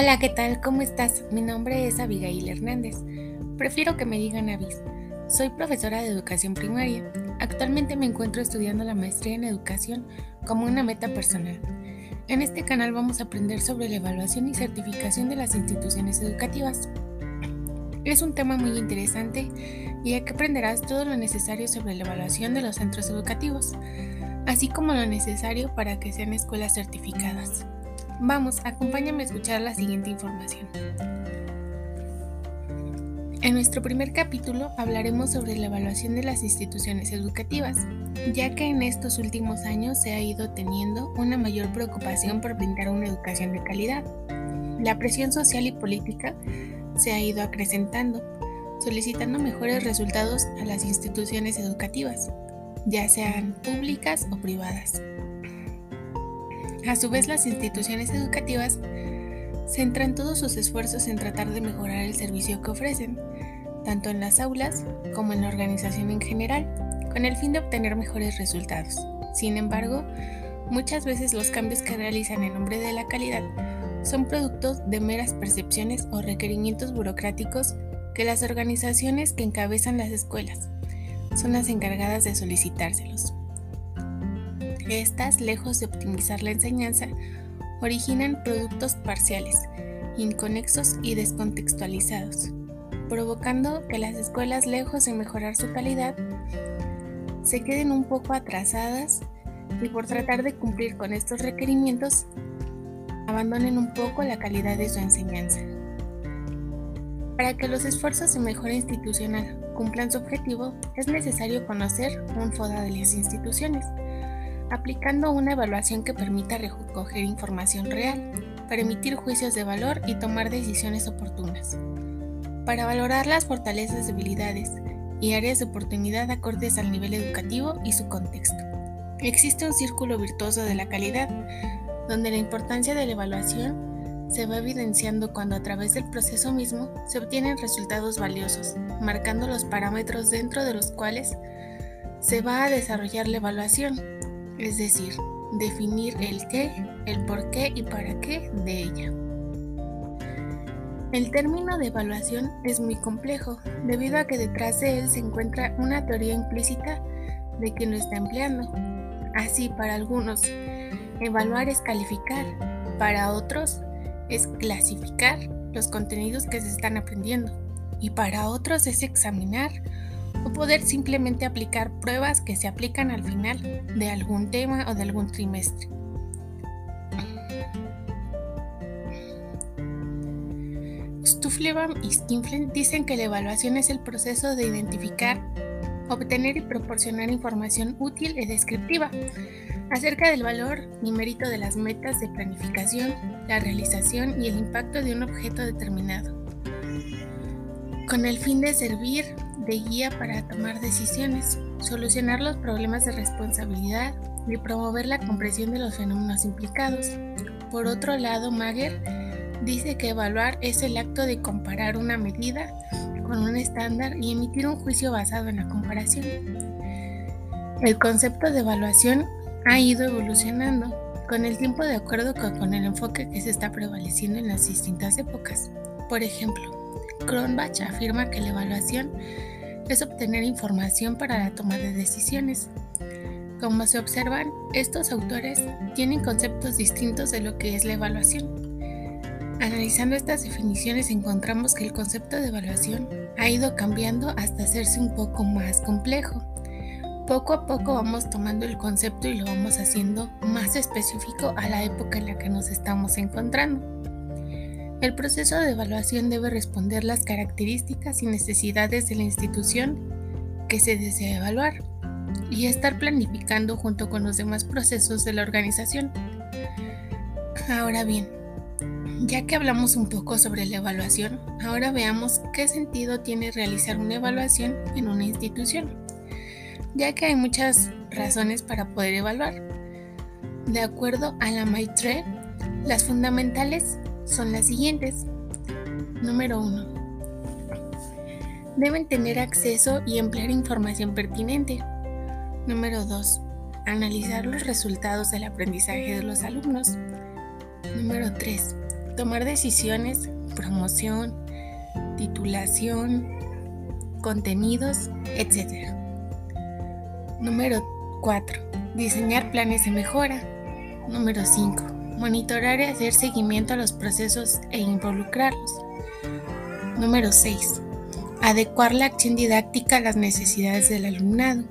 Hola, ¿qué tal? ¿Cómo estás? Mi nombre es Abigail Hernández. Prefiero que me digan Avis. Soy profesora de educación primaria. Actualmente me encuentro estudiando la maestría en educación como una meta personal. En este canal vamos a aprender sobre la evaluación y certificación de las instituciones educativas. Es un tema muy interesante ya que aprenderás todo lo necesario sobre la evaluación de los centros educativos, así como lo necesario para que sean escuelas certificadas. Vamos, acompáñame a escuchar la siguiente información. En nuestro primer capítulo hablaremos sobre la evaluación de las instituciones educativas, ya que en estos últimos años se ha ido teniendo una mayor preocupación por brindar una educación de calidad. La presión social y política se ha ido acrecentando, solicitando mejores resultados a las instituciones educativas, ya sean públicas o privadas. A su vez, las instituciones educativas centran todos sus esfuerzos en tratar de mejorar el servicio que ofrecen, tanto en las aulas como en la organización en general, con el fin de obtener mejores resultados. Sin embargo, muchas veces los cambios que realizan en nombre de la calidad son productos de meras percepciones o requerimientos burocráticos que las organizaciones que encabezan las escuelas son las encargadas de solicitárselos. Estas, lejos de optimizar la enseñanza, originan productos parciales, inconexos y descontextualizados, provocando que las escuelas, lejos de mejorar su calidad, se queden un poco atrasadas y por tratar de cumplir con estos requerimientos, abandonen un poco la calidad de su enseñanza. Para que los esfuerzos de mejora institucional cumplan su objetivo, es necesario conocer un FODA de las instituciones, aplicando una evaluación que permita recoger información real, permitir juicios de valor y tomar decisiones oportunas. Para valorar las fortalezas, debilidades y áreas de oportunidad acordes al nivel educativo y su contexto. Existe un círculo virtuoso de la calidad, donde la importancia de la evaluación se va evidenciando cuando a través del proceso mismo se obtienen resultados valiosos, marcando los parámetros dentro de los cuales se va a desarrollar la evaluación es decir, definir el qué, el por qué y para qué de ella. El término de evaluación es muy complejo, debido a que detrás de él se encuentra una teoría implícita de quien lo está empleando. Así, para algunos, evaluar es calificar, para otros es clasificar los contenidos que se están aprendiendo y para otros es examinar o poder simplemente aplicar pruebas que se aplican al final de algún tema o de algún trimestre. Stuflebaum y Skinflin dicen que la evaluación es el proceso de identificar, obtener y proporcionar información útil y descriptiva acerca del valor y mérito de las metas de planificación, la realización y el impacto de un objeto determinado, con el fin de servir de guía para tomar decisiones, solucionar los problemas de responsabilidad y promover la comprensión de los fenómenos implicados. Por otro lado, Mager dice que evaluar es el acto de comparar una medida con un estándar y emitir un juicio basado en la comparación. El concepto de evaluación ha ido evolucionando con el tiempo de acuerdo con, el enfoque que se está prevaleciendo en las distintas épocas. Por ejemplo, Kronbach afirma que la evaluación es obtener información para la toma de decisiones. Como se observan, estos autores tienen conceptos distintos de lo que es la evaluación. Analizando estas definiciones encontramos que el concepto de evaluación ha ido cambiando hasta hacerse un poco más complejo. Poco a poco vamos tomando el concepto y lo vamos haciendo más específico a la época en la que nos estamos encontrando. El proceso de evaluación debe responder las características y necesidades de la institución que se desea evaluar y estar planificando junto con los demás procesos de la organización. Ahora bien, ya que hablamos un poco sobre la evaluación, ahora veamos qué sentido tiene realizar una evaluación en una institución, ya que hay muchas razones para poder evaluar. De acuerdo a la Maitre, las fundamentales son las siguientes. Número 1. Deben tener acceso y emplear información pertinente. Número 2. Analizar los resultados del aprendizaje de los alumnos. Número 3. tomar decisiones, promoción, titulación, contenidos, etc. Número 4. Diseñar planes de mejora. Número 5. Monitorar y hacer seguimiento a los procesos e involucrarlos. Número 6. Adecuar la acción didáctica a las necesidades del alumnado.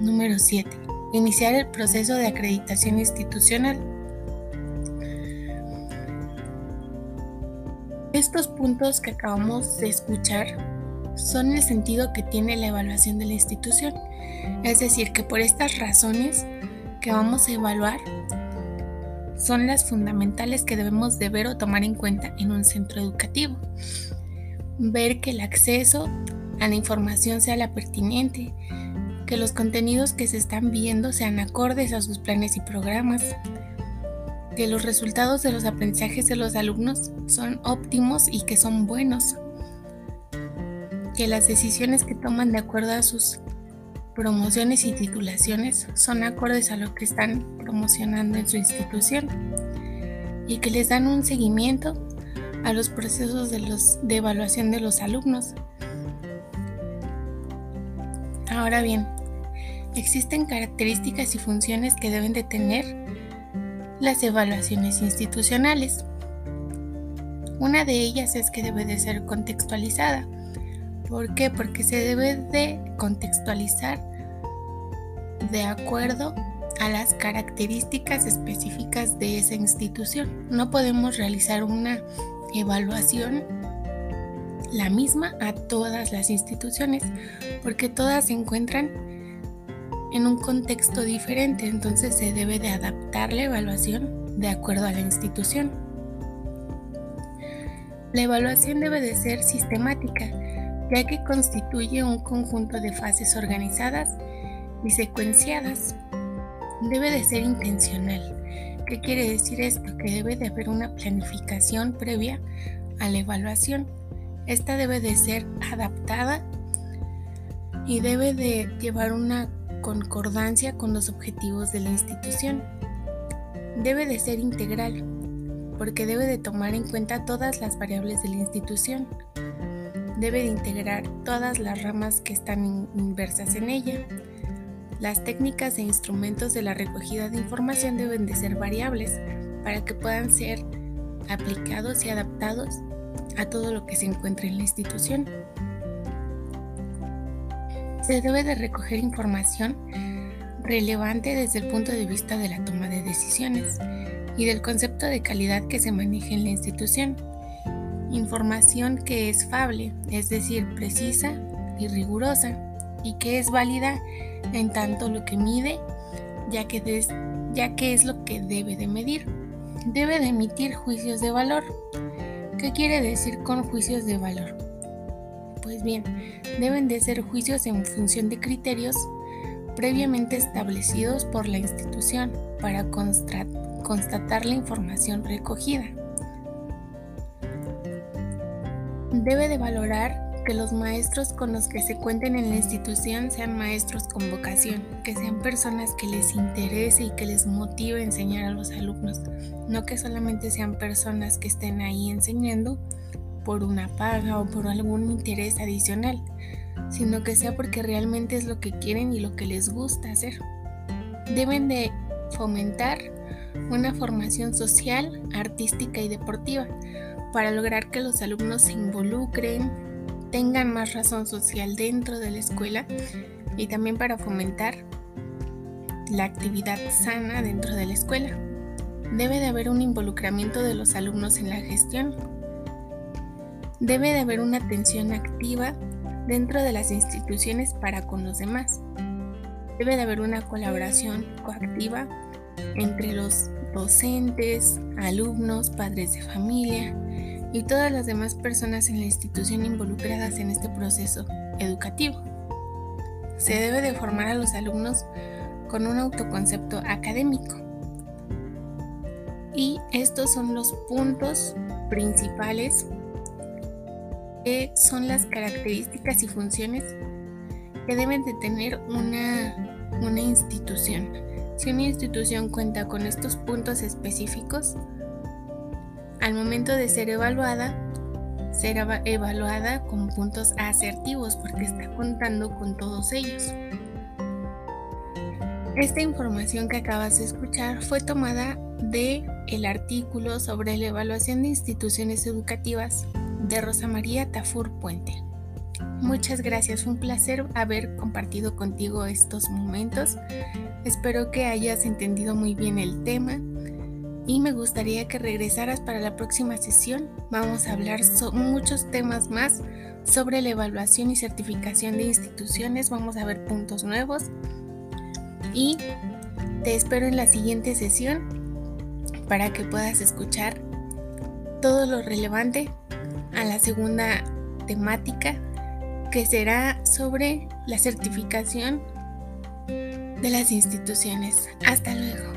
Número 7. Iniciar el proceso de acreditación institucional. Estos puntos que acabamos de escuchar son el sentido que tiene la evaluación de la institución. Es decir, que por estas razones que vamos a evaluar son las fundamentales que debemos de ver o tomar en cuenta en un centro educativo. Ver que el acceso a la información sea la pertinente, que los contenidos que se están viendo sean acordes a sus planes y programas, que los resultados de los aprendizajes de los alumnos son óptimos y que son buenos, que las decisiones que toman de acuerdo a sus promociones y titulaciones son acordes a lo que están promocionando en su institución y que les dan un seguimiento a los procesos de, evaluación de los alumnos. Ahora bien, existen características y funciones que deben de tener las evaluaciones institucionales. Una de ellas es que debe de ser contextualizada. ¿Por qué? Porque se debe de contextualizar de acuerdo a las características específicas de esa institución. No podemos realizar una evaluación la misma a todas las instituciones porque todas se encuentran en un contexto diferente, entonces se debe de adaptar la evaluación de acuerdo a la institución. La evaluación debe de ser sistemática, ya que constituye un conjunto de fases organizadas y secuenciadas. Debe de ser intencional. ¿Qué quiere decir esto? Que debe de haber una planificación previa a la evaluación. Esta debe de ser adaptada y debe de llevar una concordancia con los objetivos de la institución. Debe de ser integral, porque debe de tomar en cuenta todas las variables de la institución. Debe de integrar todas las ramas que están inversas en ella. Las técnicas e instrumentos de la recogida de información deben de ser variables para que puedan ser aplicados y adaptados a todo lo que se encuentre en la institución se debe de recoger información relevante desde el punto de vista de la toma de decisiones y del concepto de calidad que se maneja en la institución. Información que es fable, es decir, precisa y rigurosa, y que es válida en tanto lo que mide, ya que, ya que es lo que debe de medir. Debe de emitir juicios de valor. ¿Qué quiere decir con juicios de valor? Pues bien, deben de ser juicios en función de criterios previamente establecidos por la institución para constatar la información recogida. Debe de valorar que los maestros con los que se cuenten en la institución sean maestros con vocación, que sean personas que les interese y que les motive enseñar a los alumnos, no que solamente sean personas que estén ahí enseñando por una paga o por algún interés adicional, sino que sea porque realmente es lo que quieren y lo que les gusta hacer. Deben de fomentar una formación social, artística y deportiva para lograr que los alumnos se involucren, tengan más razón social dentro de la escuela y también para fomentar la actividad sana dentro de la escuela. Debe de haber un involucramiento de los alumnos en la gestión, Debe de haber una atención activa dentro de las instituciones para con los demás. Debe de haber una colaboración coactiva entre los docentes, alumnos, padres de familia y todas las demás personas en la institución involucradas en este proceso educativo. Se debe de formar a los alumnos con un autoconcepto académico. Y estos son los puntos principales ¿Qué son las características y funciones que deben de tener una, una institución? Si una institución cuenta con estos puntos específicos, al momento de ser evaluada, será evaluada con puntos asertivos porque está contando con todos ellos. Esta información que acabas de escuchar fue tomada de el artículo sobre la evaluación de instituciones educativas de Rosa María Tafur Puente. Muchas gracias, un placer haber compartido contigo estos momentos. Espero que hayas entendido muy bien el tema y me gustaría que regresaras para la próxima sesión. Vamos a hablar muchos temas más sobre la evaluación y certificación de instituciones. Vamos a ver puntos nuevos y te espero en la siguiente sesión para que puedas escuchar todo lo relevante a la segunda temática que será sobre la certificación de las instituciones. Hasta luego.